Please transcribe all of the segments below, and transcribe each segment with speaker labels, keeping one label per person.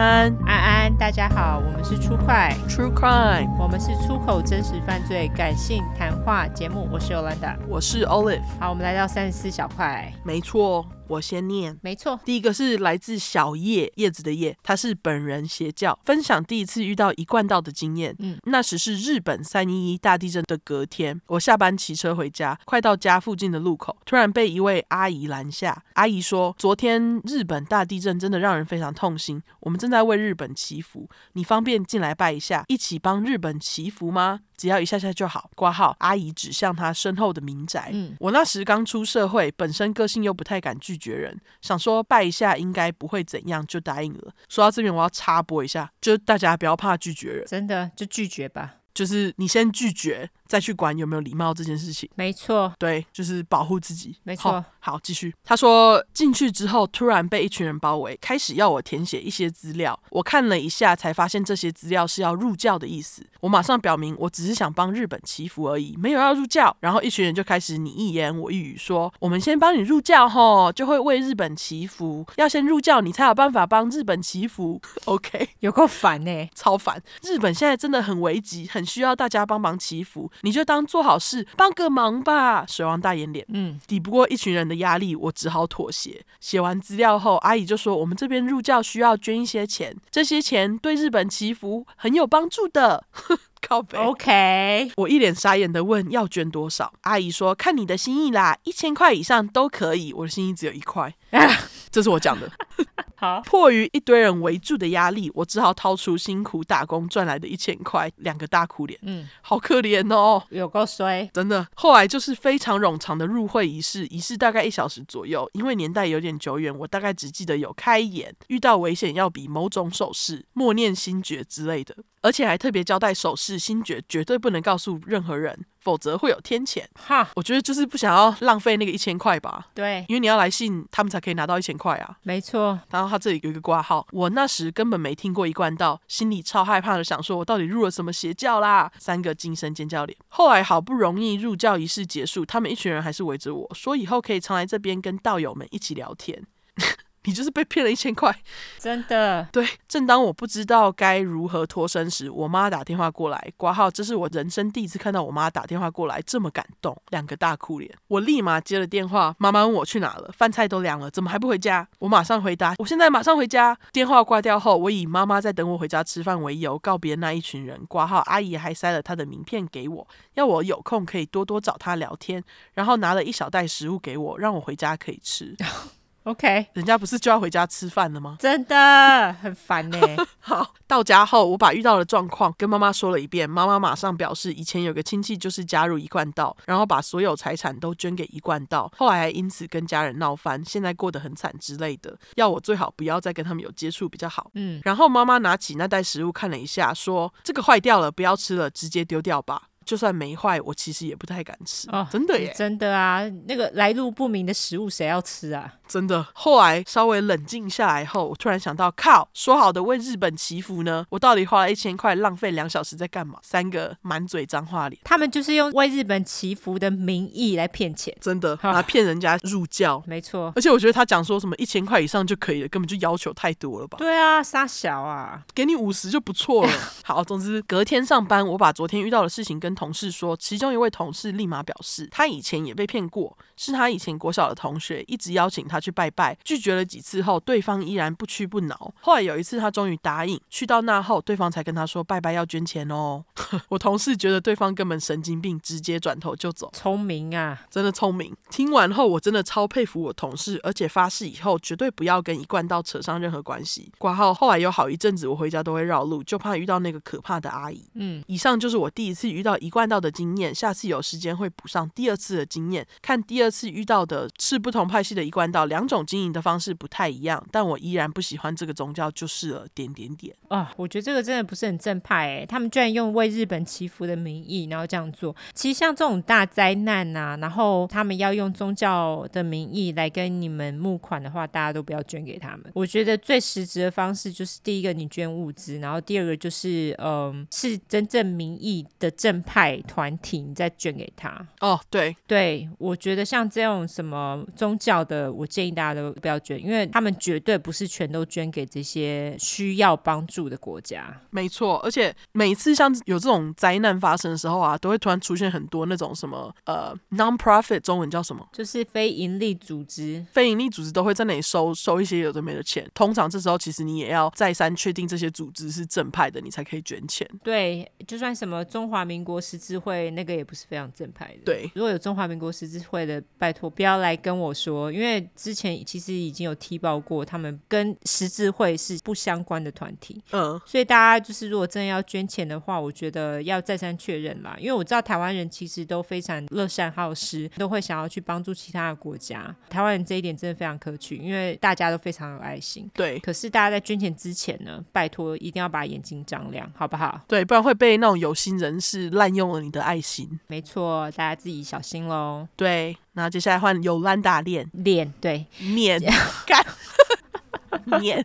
Speaker 1: 安，
Speaker 2: 安安，大家好，我们是出快。
Speaker 1: True Crime，
Speaker 2: 我们是出口真实犯罪感性谈话节目，我是 Yolanda，
Speaker 1: 我是 Olive，
Speaker 2: 好，我们来到三十四小块，
Speaker 1: 没错。我先念，
Speaker 2: 没错。
Speaker 1: 第一个是来自小叶叶子的叶，他是本人邪教，分享第一次遇到一贯道的经验。嗯，那时是日本三一一大地震的隔天，我下班骑车回家，快到家附近的路口，突然被一位阿姨拦下。阿姨说：“昨天日本大地震真的让人非常痛心，我们正在为日本祈福，你方便进来拜一下，一起帮日本祈福吗？”只要一下下就好。挂号，阿姨指向她身后的民宅。嗯，我那时刚出社会，本身个性又不太敢拒绝人，想说拜一下应该不会怎样，就答应了。说到这边，我要插播一下，就大家不要怕拒绝人，
Speaker 2: 真的就拒绝吧。
Speaker 1: 就是你先拒绝，再去管有没有礼貌这件事情。
Speaker 2: 没错，
Speaker 1: 对，就是保护自己。
Speaker 2: 没错，
Speaker 1: 好，继续。他说进去之后，突然被一群人包围，开始要我填写一些资料。我看了一下，才发现这些资料是要入教的意思。我马上表明，我只是想帮日本祈福而已，没有要入教。然后一群人就开始你一言我一语说：“我们先帮你入教，吼，就会为日本祈福。要先入教，你才有办法帮日本祈福。” OK，
Speaker 2: 有够烦呢，
Speaker 1: 超烦。日本现在真的很危急，很。很需要大家帮忙祈福，你就当做好事，帮个忙吧。水王大眼脸，嗯，抵不过一群人的压力，我只好妥协。写完资料后，阿姨就说：“我们这边入教需要捐一些钱，这些钱对日本祈福很有帮助的。”靠北
Speaker 2: ，OK。
Speaker 1: 我一脸傻眼的问：“要捐多少？”阿姨说：“看你的心意啦，一千块以上都可以。”我的心意只有一块，这是我讲的。
Speaker 2: 好，
Speaker 1: 迫于一堆人围住的压力，我只好掏出辛苦打工赚来的一千块，两个大哭脸，嗯，好可怜哦，
Speaker 2: 有够衰，
Speaker 1: 真的。后来就是非常冗长的入会仪式，仪式大概一小时左右，因为年代有点久远，我大概只记得有开眼，遇到危险要比某种手势，默念心诀之类的。而且还特别交代手势心诀绝对不能告诉任何人，否则会有天谴。哈，我觉得就是不想要浪费那个一千块吧。
Speaker 2: 对，
Speaker 1: 因为你要来信，他们才可以拿到一千块啊。
Speaker 2: 没错。
Speaker 1: 然后他这里有一个挂号，我那时根本没听过一贯道，心里超害怕的，想说我到底入了什么邪教啦？三个惊声尖叫脸。后来好不容易入教仪式结束，他们一群人还是围着我说，以后可以常来这边跟道友们一起聊天。你就是被骗了一千块，
Speaker 2: 真的。
Speaker 1: 对，正当我不知道该如何脱身时，我妈打电话过来挂号。这是我人生第一次看到我妈打电话过来这么感动，两个大哭脸。我立马接了电话，妈妈问我去哪了，饭菜都凉了，怎么还不回家？我马上回答，我现在马上回家。电话挂掉后，我以妈妈在等我回家吃饭为由告别那一群人。挂号阿姨还塞了她的名片给我，要我有空可以多多找她聊天，然后拿了一小袋食物给我，让我回家可以吃。
Speaker 2: OK，
Speaker 1: 人家不是就要回家吃饭了吗？
Speaker 2: 真的很烦呢。
Speaker 1: 好，到家后我把遇到的状况跟妈妈说了一遍，妈妈马上表示以前有个亲戚就是加入一贯道，然后把所有财产都捐给一贯道，后来还因此跟家人闹翻，现在过得很惨之类的，要我最好不要再跟他们有接触比较好。嗯，然后妈妈拿起那袋食物看了一下，说这个坏掉了，不要吃了，直接丢掉吧。就算没坏，我其实也不太敢吃。哦，真的耶，
Speaker 2: 真的啊，那个来路不明的食物谁要吃啊？
Speaker 1: 真的。后来稍微冷静下来后，我突然想到，靠，说好的为日本祈福呢？我到底花了一千块，浪费两小时在干嘛？三个满嘴脏话脸，
Speaker 2: 他们就是用为日本祈福的名义来骗钱，
Speaker 1: 真的，来骗人家入教。
Speaker 2: 没错，
Speaker 1: 而且我觉得他讲说什么一千块以上就可以了，根本就要求太多了吧？
Speaker 2: 对啊，杀小啊，
Speaker 1: 给你五十就不错了。好，总之隔天上班，我把昨天遇到的事情跟同事说，其中一位同事立马表示，他以前也被骗过，是他以前国小的同学，一直邀请他去拜拜，拒绝了几次后，对方依然不屈不挠。后来有一次，他终于答应，去到那后，对方才跟他说拜拜要捐钱哦。我同事觉得对方根本神经病，直接转头就走。
Speaker 2: 聪明啊，
Speaker 1: 真的聪明。听完后，我真的超佩服我同事，而且发誓以后绝对不要跟一贯道扯上任何关系。挂号后来有好一阵子，我回家都会绕路，就怕遇到那个可怕的阿姨。嗯，以上就是我第一次遇到一一贯道的经验。下次有时间会补上第二次的经验，看第二次遇到的是不同派系的一贯道，两种经营的方式不太一样，但我依然不喜欢这个宗教就是了。点点点
Speaker 2: 啊，我觉得这个真的不是很正派诶，他们居然用为日本祈福的名义，然后这样做。其实像这种大灾难呐，然后他们要用宗教的名义来跟你们募款的话，大家都不要捐给他们。我觉得最实质的方式就是第一个你捐物资，然后第二个就是嗯，是真正名义的正派。团体，你再捐给他。
Speaker 1: 哦，对，
Speaker 2: 对，我觉得像这种什么宗教的，我建议大家都不要捐，因为他们绝对不是全都捐给这些需要帮助的国家。
Speaker 1: 没错，而且每次像有这种灾难发生的时候啊，都会突然出现很多那种什么呃 non-profit 中文叫什么？
Speaker 2: 就是非营利组织。
Speaker 1: 非营利组织都会在那里收收一些有的没的钱。通常这时候其实你也要再三确定这些组织是正派的，你才可以捐钱。
Speaker 2: 对，就算什么中华民国十字会，那个也不是非常正派的。
Speaker 1: 对，
Speaker 2: 如果有中华民国十字会的，拜托不要来跟我说，因为之前其实已经有踢爆过，他们跟十字会是不相关的团体。嗯，所以大家就是如果真的要捐钱的话，我觉得要再三确认啦。因为我知道台湾人其实都非常乐善好施，都会想要去帮助其他的国家。台湾人这一点真的非常可取，因为大家都非常有爱心。
Speaker 1: 对，
Speaker 2: 可是大家在捐钱之前呢，拜托一定要把眼睛张亮，好不好？
Speaker 1: 对，不然会被那种有心人士滥用了你的爱心。
Speaker 2: 没错，大家自己小心喽。
Speaker 1: 对，那接下来换尤兰达练
Speaker 2: 练，对，
Speaker 1: 念 干。念，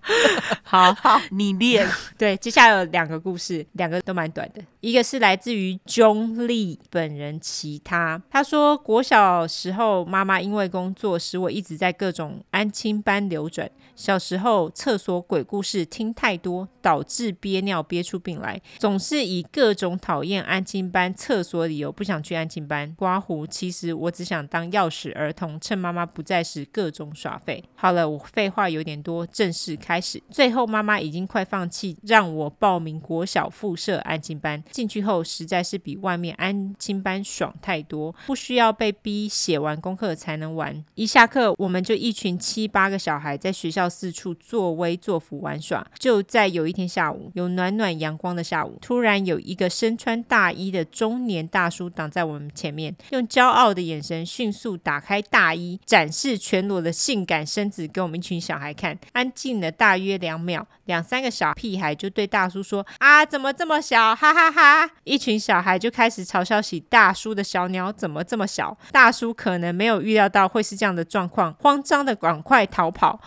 Speaker 2: 好好，
Speaker 1: 你念。
Speaker 2: 对，接下来有两个故事，两个都蛮短的。一个是来自于钟丽本人，其他他说，国小时候妈妈因为工作使我一直在各种安亲班流转。小时候厕所鬼故事听太多，导致憋尿憋出病来，总是以各种讨厌安亲班厕所理由不想去安亲班。刮胡，其实我只想当钥匙儿童，趁妈妈不在时各种耍废。好了，我废话有点多，正式开始。最后妈妈已经快放弃，让我报名国小附设安亲班。进去后实在是比外面安亲班爽太多，不需要被逼写完功课才能玩。一下课，我们就一群七八个小孩在学校四处作威作福玩耍。就在有一天下午，有暖暖阳光的下午，突然有一个身穿大衣的中年大叔挡在我们前面，用骄傲的眼神迅速打开大衣，展示全裸的性感身子给我们一群小孩看。安静了大约两秒，两三个小屁孩就对大叔说：“啊，怎么这么小？哈哈哈。”一群小孩就开始嘲笑起大叔的小鸟怎么这么小。大叔可能没有预料到会是这样的状况，慌张的赶快逃跑。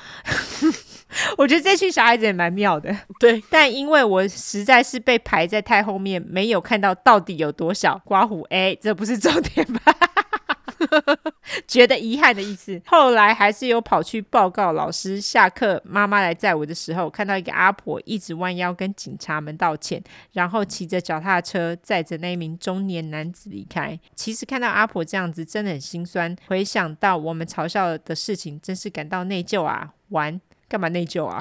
Speaker 2: 我觉得这群小孩子也蛮妙的，
Speaker 1: 对。
Speaker 2: 但因为我实在是被排在太后面，没有看到到底有多小。刮胡，哎，这不是重点吧？觉得遗憾的意思。后来还是有跑去报告老师。下课，妈妈来载我的时候，看到一个阿婆一直弯腰跟警察们道歉，然后骑着脚踏车载着那一名中年男子离开。其实看到阿婆这样子，真的很心酸。回想到我们嘲笑的事情，真是感到内疚啊！玩干嘛内疚啊？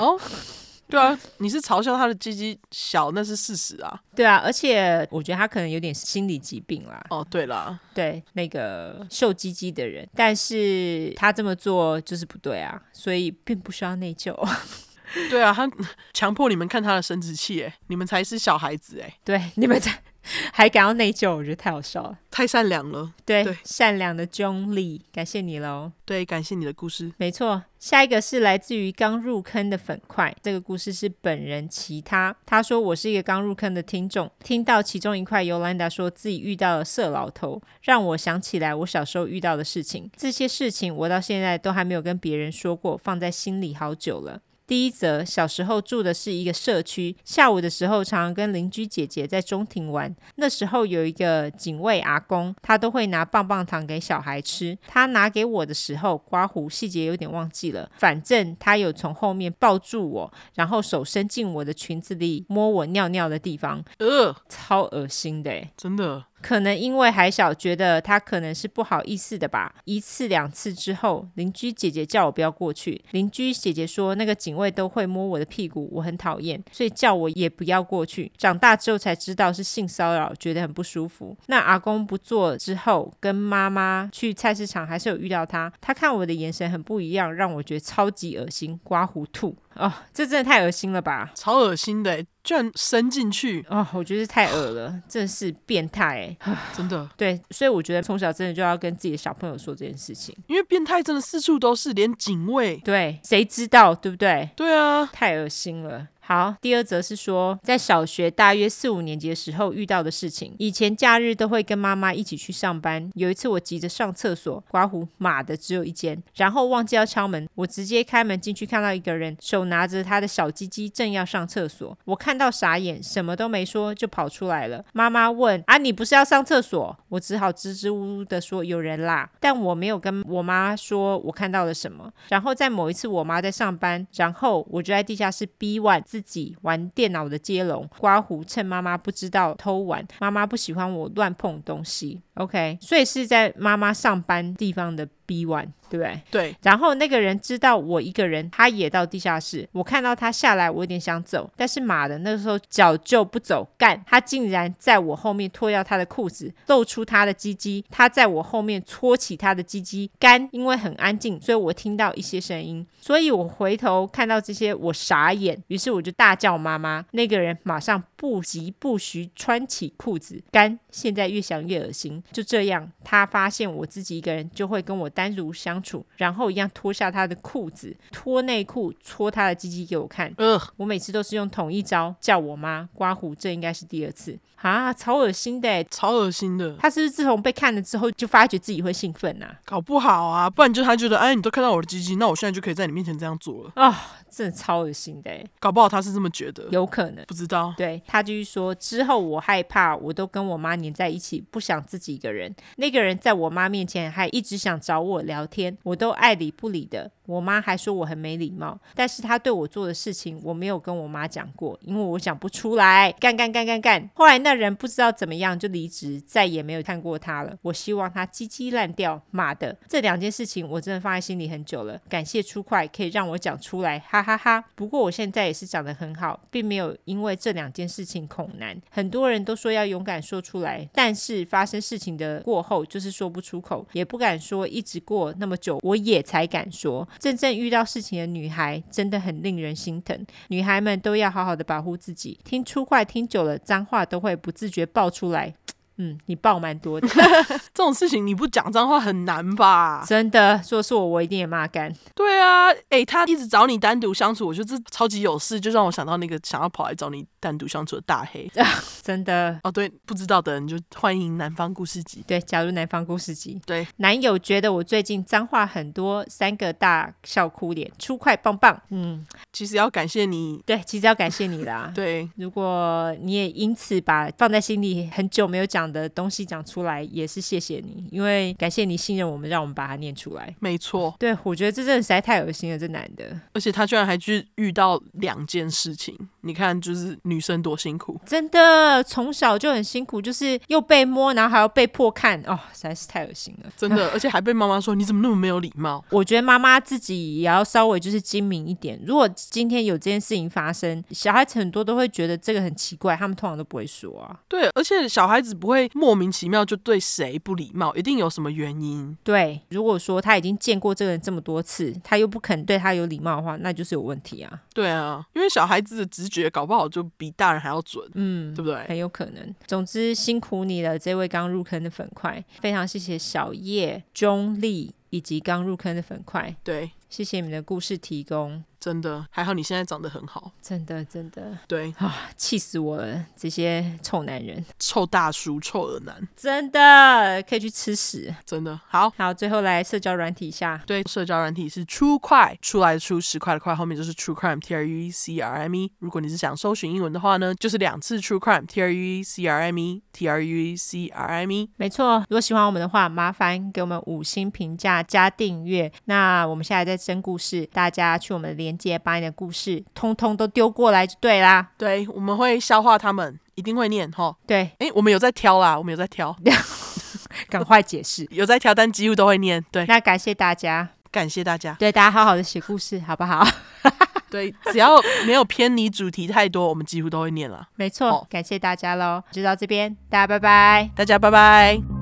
Speaker 1: 对啊，你是嘲笑他的鸡鸡小，那是事实啊。
Speaker 2: 对啊，而且我觉得他可能有点心理疾病啦。
Speaker 1: 哦，对啦，
Speaker 2: 对那个瘦鸡鸡的人，但是他这么做就是不对啊，所以并不需要内疚。
Speaker 1: 对啊，他强迫你们看他的生殖器，哎，你们才是小孩子，哎，
Speaker 2: 对，你们才。还感到内疚，我觉得太好笑了，
Speaker 1: 太善良了。
Speaker 2: 对，对善良的钟丽，感谢你喽。
Speaker 1: 对，感谢你的故事。
Speaker 2: 没错，下一个是来自于刚入坑的粉块。这个故事是本人其他，他说我是一个刚入坑的听众，听到其中一块尤兰达说自己遇到了色老头，让我想起来我小时候遇到的事情。这些事情我到现在都还没有跟别人说过，放在心里好久了。第一则，小时候住的是一个社区，下午的时候常常跟邻居姐姐在中庭玩。那时候有一个警卫阿公，他都会拿棒棒糖给小孩吃。他拿给我的时候，刮胡细节有点忘记了，反正他有从后面抱住我，然后手伸进我的裙子里摸我尿尿的地方，呃，超恶心的，
Speaker 1: 真的。
Speaker 2: 可能因为还小，觉得他可能是不好意思的吧。一次两次之后，邻居姐姐叫我不要过去。邻居姐姐说那个警卫都会摸我的屁股，我很讨厌，所以叫我也不要过去。长大之后才知道是性骚扰，觉得很不舒服。那阿公不做之后，跟妈妈去菜市场还是有遇到他。他看我的眼神很不一样，让我觉得超级恶心，刮胡吐。哦，这真的太恶心了吧！
Speaker 1: 超恶心的，居然伸进去
Speaker 2: 哦！我觉得太恶了，真的是变态哎！
Speaker 1: 真的，
Speaker 2: 对，所以我觉得从小真的就要跟自己的小朋友说这件事情，
Speaker 1: 因为变态真的四处都是，连警卫，
Speaker 2: 对，谁知道对不对？
Speaker 1: 对啊，
Speaker 2: 太恶心了。好，第二则是说，在小学大约四五年级的时候遇到的事情。以前假日都会跟妈妈一起去上班。有一次我急着上厕所，刮胡妈的只有一间，然后忘记要敲门，我直接开门进去，看到一个人手拿着他的小鸡鸡正要上厕所，我看到傻眼，什么都没说就跑出来了。妈妈问：“啊，你不是要上厕所？”我只好支支吾吾的说：“有人啦。”但我没有跟我妈说我看到了什么。然后在某一次我妈在上班，然后我就在地下室逼完自己玩电脑的接龙，刮胡，趁妈妈不知道偷玩。妈妈不喜欢我乱碰东西，OK，所以是在妈妈上班地方的。B one 对不对？
Speaker 1: 对。
Speaker 2: 然后那个人知道我一个人，他也到地下室。我看到他下来，我有点想走，但是马的，那个时候脚就不走，干，他竟然在我后面脱掉他的裤子，露出他的鸡鸡。他在我后面搓起他的鸡鸡，干，因为很安静，所以我听到一些声音，所以我回头看到这些，我傻眼，于是我就大叫妈妈。那个人马上不疾不徐穿起裤子，干，现在越想越恶心。就这样，他发现我自己一个人，就会跟我。单独相处，然后一样脱下他的裤子，脱内裤，搓他的鸡鸡给我看。呃，我每次都是用同一招，叫我妈刮胡，这应该是第二次啊，超恶心的，
Speaker 1: 超恶心的。
Speaker 2: 他是不是自从被看了之后，就发觉自己会兴奋呐、啊？
Speaker 1: 搞不好啊，不然就他觉得，哎，你都看到我的鸡鸡，那我现在就可以在你面前这样做了
Speaker 2: 啊。哦真的超恶心的，
Speaker 1: 搞不好他是这么觉得，
Speaker 2: 有可能，
Speaker 1: 不知道。
Speaker 2: 对，他就是说，之后我害怕，我都跟我妈黏在一起，不想自己一个人。那个人在我妈面前还一直想找我我聊天，我都爱理不理的。我妈还说我很没礼貌，但是他对我做的事情我没有跟我妈讲过，因为我讲不出来。干干干干干。后来那人不知道怎么样就离职，再也没有看过他了。我希望他鸡鸡烂掉。妈的，这两件事情我真的放在心里很久了。感谢初快可以让我讲出来，哈哈哈。不过我现在也是讲得很好，并没有因为这两件事情恐难。很多人都说要勇敢说出来，但是发生事情的过后就是说不出口，也不敢说。一直过那么久，我也才敢说。真正遇到事情的女孩真的很令人心疼，女孩们都要好好的保护自己。听粗话听久了，脏话都会不自觉爆出来。嗯，你爆蛮多的，
Speaker 1: 这种事情你不讲脏话很难吧？
Speaker 2: 真的，说是我，我一定也骂干。
Speaker 1: 对啊，哎，他一直找你单独相处，我觉得这超级有事，就让我想到那个想要跑来找你单独相处的大黑。
Speaker 2: 啊、真的
Speaker 1: 哦，对，不知道的人就欢迎南方故事集。
Speaker 2: 对，假如南方故事集。
Speaker 1: 对，
Speaker 2: 男友觉得我最近脏话很多，三个大笑哭脸，出快棒棒。嗯，
Speaker 1: 其实要感谢你。
Speaker 2: 对，其实要感谢你啦。
Speaker 1: 对，
Speaker 2: 如果你也因此把放在心里很久没有讲的东西讲出来也是谢谢你，因为感谢你信任我们，让我们把它念出来。
Speaker 1: 没错，
Speaker 2: 对，我觉得这真的实在太恶心了，这男的，
Speaker 1: 而且他居然还去遇到两件事情，你看，就是女生多辛苦，
Speaker 2: 真的从小就很辛苦，就是又被摸，然后还要被迫看，哦，实在是太恶心了，
Speaker 1: 真的，而且还被妈妈说你怎么那么没有礼貌。
Speaker 2: 我觉得妈妈自己也要稍微就是精明一点，如果今天有这件事情发生，小孩子很多都会觉得这个很奇怪，他们通常都不会说啊。
Speaker 1: 对，而且小孩子不会莫名其妙就对谁不礼貌，一定有什么原因。
Speaker 2: 对，如果说他已经见过这个人这么多次，他又不肯对他有礼貌的话，那就是有问题啊。
Speaker 1: 对啊，因为小孩子的直觉搞不好就比大人还要准，嗯，对不对？
Speaker 2: 很有可能。总之辛苦你了，这位刚入坑的粉块，非常谢谢小叶、中立以及刚入坑的粉块。
Speaker 1: 对，
Speaker 2: 谢谢你们的故事提供。
Speaker 1: 真的还好，你现在长得很好。
Speaker 2: 真的，真的，
Speaker 1: 对
Speaker 2: 啊，气死我了！这些臭男人，
Speaker 1: 臭大叔，臭耳男，
Speaker 2: 真的可以去吃屎！
Speaker 1: 真的好
Speaker 2: 好，最后来社交软体一下。
Speaker 1: 对，社交软体是 True 快出来的出十块的块，后面就是 True Crime T R U E C R M E。如果你是想搜寻英文的话呢，就是两次 True Crime T R U E C R M E T R U E C R M E。
Speaker 2: 没错，如果喜欢我们的话，麻烦给我们五星评价加订阅。那我们现在在征故事，大家去我们的连接把你的故事通通都丢过来就对啦。
Speaker 1: 对，我们会消化他们，一定会念哈。
Speaker 2: 对，
Speaker 1: 哎，我们有在挑啦，我们有在挑，
Speaker 2: 赶快解释，
Speaker 1: 有在挑，但几乎都会念。对，
Speaker 2: 那感谢大家，
Speaker 1: 感谢大家，
Speaker 2: 对大家好好的写故事，好不好？
Speaker 1: 对，只要没有偏离主题太多，我们几乎都会念了。
Speaker 2: 没错，感谢大家喽，就到这边，大家拜拜，
Speaker 1: 大家拜拜。